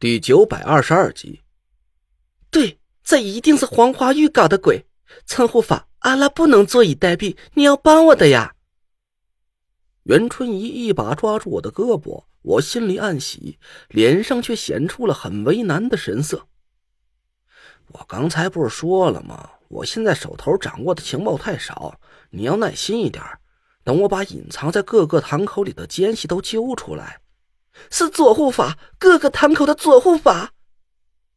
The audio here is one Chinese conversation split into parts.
第九百二十二集。对，这一定是黄花玉搞的鬼。陈护法，阿拉不能坐以待毙，你要帮我的呀！袁春怡一把抓住我的胳膊，我心里暗喜，脸上却显出了很为难的神色。我刚才不是说了吗？我现在手头掌握的情报太少，你要耐心一点，等我把隐藏在各个堂口里的奸细都揪出来。是左护法，各个堂口的左护法。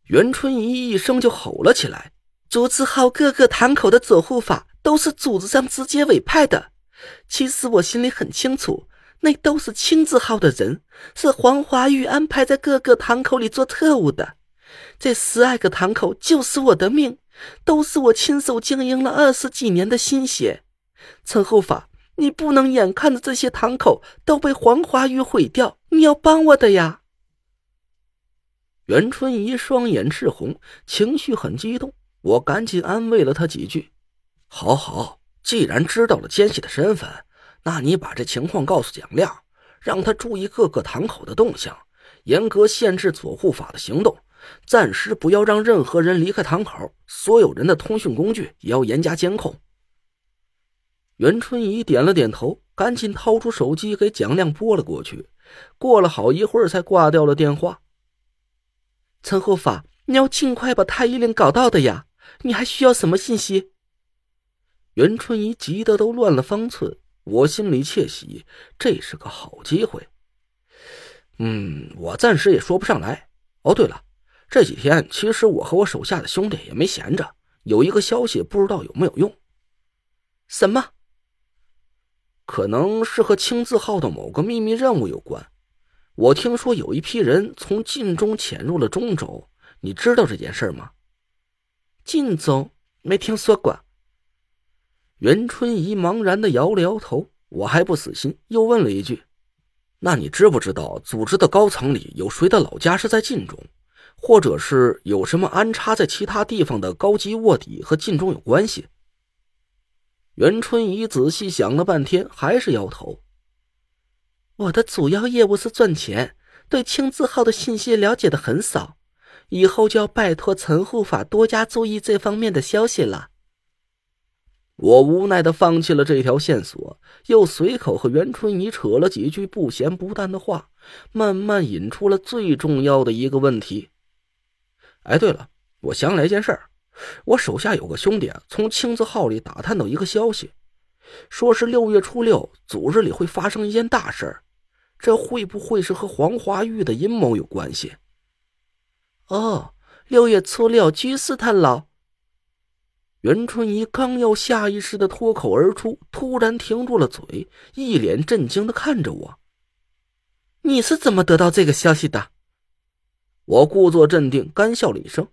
袁春怡一声就吼了起来：“朱子浩各个堂口的左护法都是组织上直接委派的。其实我心里很清楚，那都是青字号的人，是黄华玉安排在各个堂口里做特务的。这十二个堂口就是我的命，都是我亲手经营了二十几年的心血。陈护法，你不能眼看着这些堂口都被黄华玉毁掉。”你要帮我的呀！袁春怡双眼赤红，情绪很激动。我赶紧安慰了她几句：“好好，既然知道了奸细的身份，那你把这情况告诉蒋亮，让他注意各个堂口的动向，严格限制左护法的行动，暂时不要让任何人离开堂口，所有人的通讯工具也要严加监控。”袁春怡点了点头，赶紧掏出手机给蒋亮拨了过去。过了好一会儿，才挂掉了电话。陈护法，你要尽快把太医令搞到的呀！你还需要什么信息？袁春怡急得都乱了方寸，我心里窃喜，这是个好机会。嗯，我暂时也说不上来。哦，对了，这几天其实我和我手下的兄弟也没闲着，有一个消息不知道有没有用。什么？可能是和青字号的某个秘密任务有关。我听说有一批人从晋中潜入了中州，你知道这件事吗？晋中没听说过。袁春怡茫然的摇了摇头。我还不死心，又问了一句：“那你知不知道组织的高层里有谁的老家是在晋中，或者是有什么安插在其他地方的高级卧底和晋中有关系？”袁春怡仔细想了半天，还是摇头。我的主要业务是赚钱，对青字号的信息了解的很少，以后就要拜托陈护法多加注意这方面的消息了。我无奈的放弃了这条线索，又随口和袁春怡扯了几句不咸不淡的话，慢慢引出了最重要的一个问题。哎，对了，我想起来一件事儿。我手下有个兄弟，从青字号里打探到一个消息，说是六月初六组织里会发生一件大事儿，这会不会是和黄华玉的阴谋有关系？哦，六月初六居士探老。袁春怡刚要下意识的脱口而出，突然停住了嘴，一脸震惊的看着我：“你是怎么得到这个消息的？”我故作镇定，干笑了一声。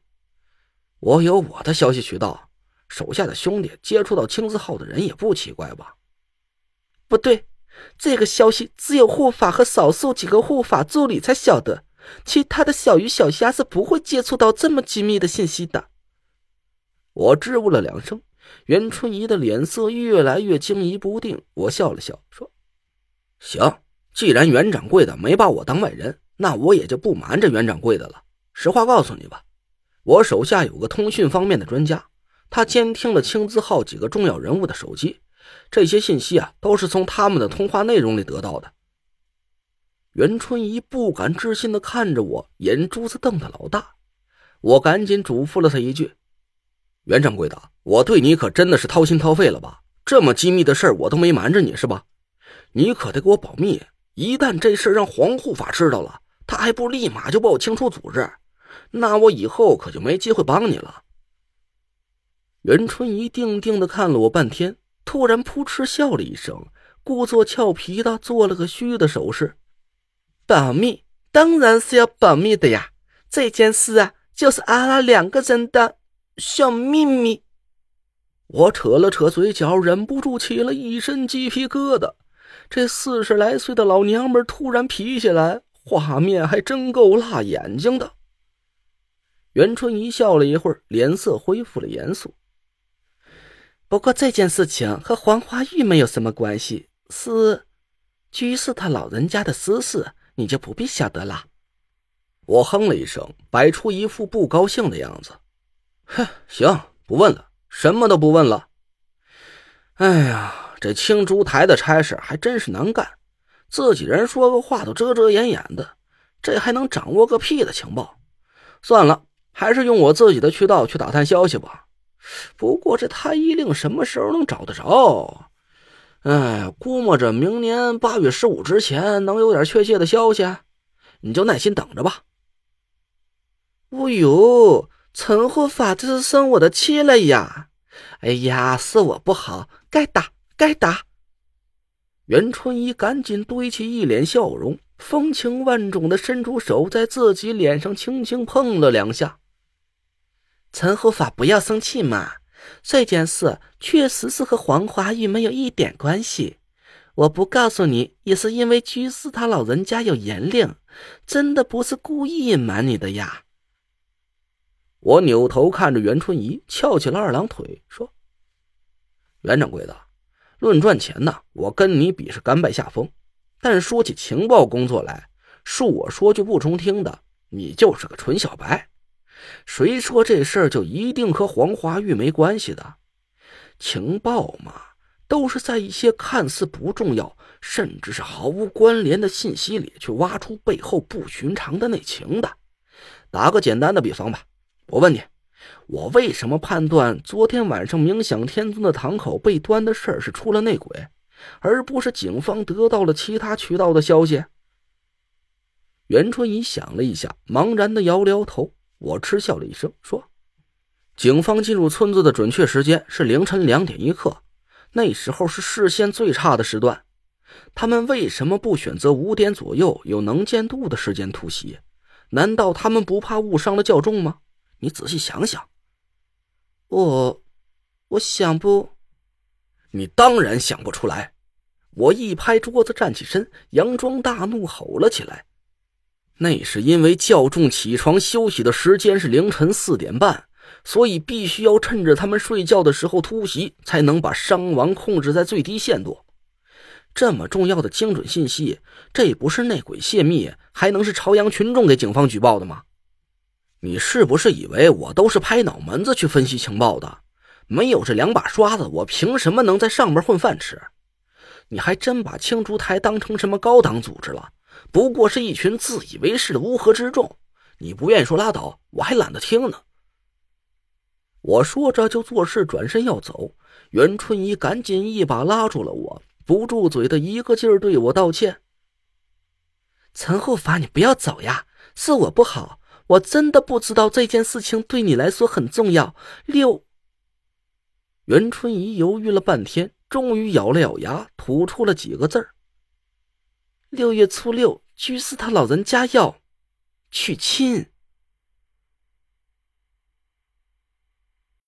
我有我的消息渠道，手下的兄弟接触到青字号的人也不奇怪吧？不对，这个消息只有护法和少数几个护法助理才晓得，其他的小鱼小虾是不会接触到这么机密的信息的。我支吾了两声，袁春怡的脸色越来越惊疑不定。我笑了笑说：“行，既然袁掌柜的没把我当外人，那我也就不瞒着袁掌柜的了。实话告诉你吧。”我手下有个通讯方面的专家，他监听了青字号几个重要人物的手机，这些信息啊都是从他们的通话内容里得到的。袁春怡不敢置信的看着我，眼珠子瞪得老大。我赶紧嘱咐了他一句：“袁掌柜的，我对你可真的是掏心掏肺了吧？这么机密的事儿我都没瞒着你是吧？你可得给我保密，一旦这事让黄护法知道了，他还不立马就把我清除组织。”那我以后可就没机会帮你了。袁春怡定定的看了我半天，突然扑哧笑了一声，故作俏皮的做了个虚的手势：“保密，当然是要保密的呀！这件事啊，就是阿拉两个人的小秘密。”我扯了扯嘴角，忍不住起了一身鸡皮疙瘩。这四十来岁的老娘们突然皮起来，画面还真够辣眼睛的。袁春怡笑了一会儿，脸色恢复了严肃。不过这件事情和黄花玉没有什么关系，是居士他老人家的私事，你就不必晓得了。我哼了一声，摆出一副不高兴的样子。哼，行，不问了，什么都不问了。哎呀，这青竹台的差事还真是难干，自己人说个话都遮遮掩掩的，这还能掌握个屁的情报？算了，还是用我自己的渠道去打探消息吧。不过这太医令什么时候能找得着？哎，估摸着明年八月十五之前能有点确切的消息，你就耐心等着吧。哦呦，陈护法这是生我的气了呀！哎呀，是我不好，该打该打。袁春怡赶紧堆起一脸笑容，风情万种的伸出手在自己脸上轻轻碰了两下。陈护法不要生气嘛，这件事确实是和黄华玉没有一点关系。我不告诉你，也是因为居士他老人家有严令，真的不是故意隐瞒你的呀。我扭头看着袁春怡，翘起了二郎腿，说：“袁掌柜的，论赚钱呢，我跟你比是甘拜下风。但说起情报工作来，恕我说句不中听的，你就是个纯小白。谁说这事儿就一定和黄华玉没关系的？情报嘛，都是在一些看似不重要，甚至是毫无关联的信息里去挖出背后不寻常的内情的。打个简单的比方吧。”我问你，我为什么判断昨天晚上冥想天尊的堂口被端的事儿是出了内鬼，而不是警方得到了其他渠道的消息？袁春怡想了一下，茫然的摇了摇头。我嗤笑了一声，说：“警方进入村子的准确时间是凌晨两点一刻，那时候是视线最差的时段。他们为什么不选择五点左右有能见度的时间突袭？难道他们不怕误伤了教众吗？”你仔细想想，我，我想不，你当然想不出来。我一拍桌子，站起身，佯装大怒，吼了起来。那是因为教众起床休息的时间是凌晨四点半，所以必须要趁着他们睡觉的时候突袭，才能把伤亡控制在最低限度。这么重要的精准信息，这不是内鬼泄密，还能是朝阳群众给警方举报的吗？你是不是以为我都是拍脑门子去分析情报的？没有这两把刷子，我凭什么能在上面混饭吃？你还真把青竹台当成什么高档组织了？不过是一群自以为是的乌合之众。你不愿意说拉倒，我还懒得听呢。我说着就做事转身要走，袁春怡赶紧一把拉住了我，不住嘴的一个劲儿对我道歉：“陈护法，你不要走呀，是我不好。”我真的不知道这件事情对你来说很重要。六，袁春怡犹豫了半天，终于咬了咬牙，吐出了几个字儿：“六月初六，居士他老人家要娶亲。”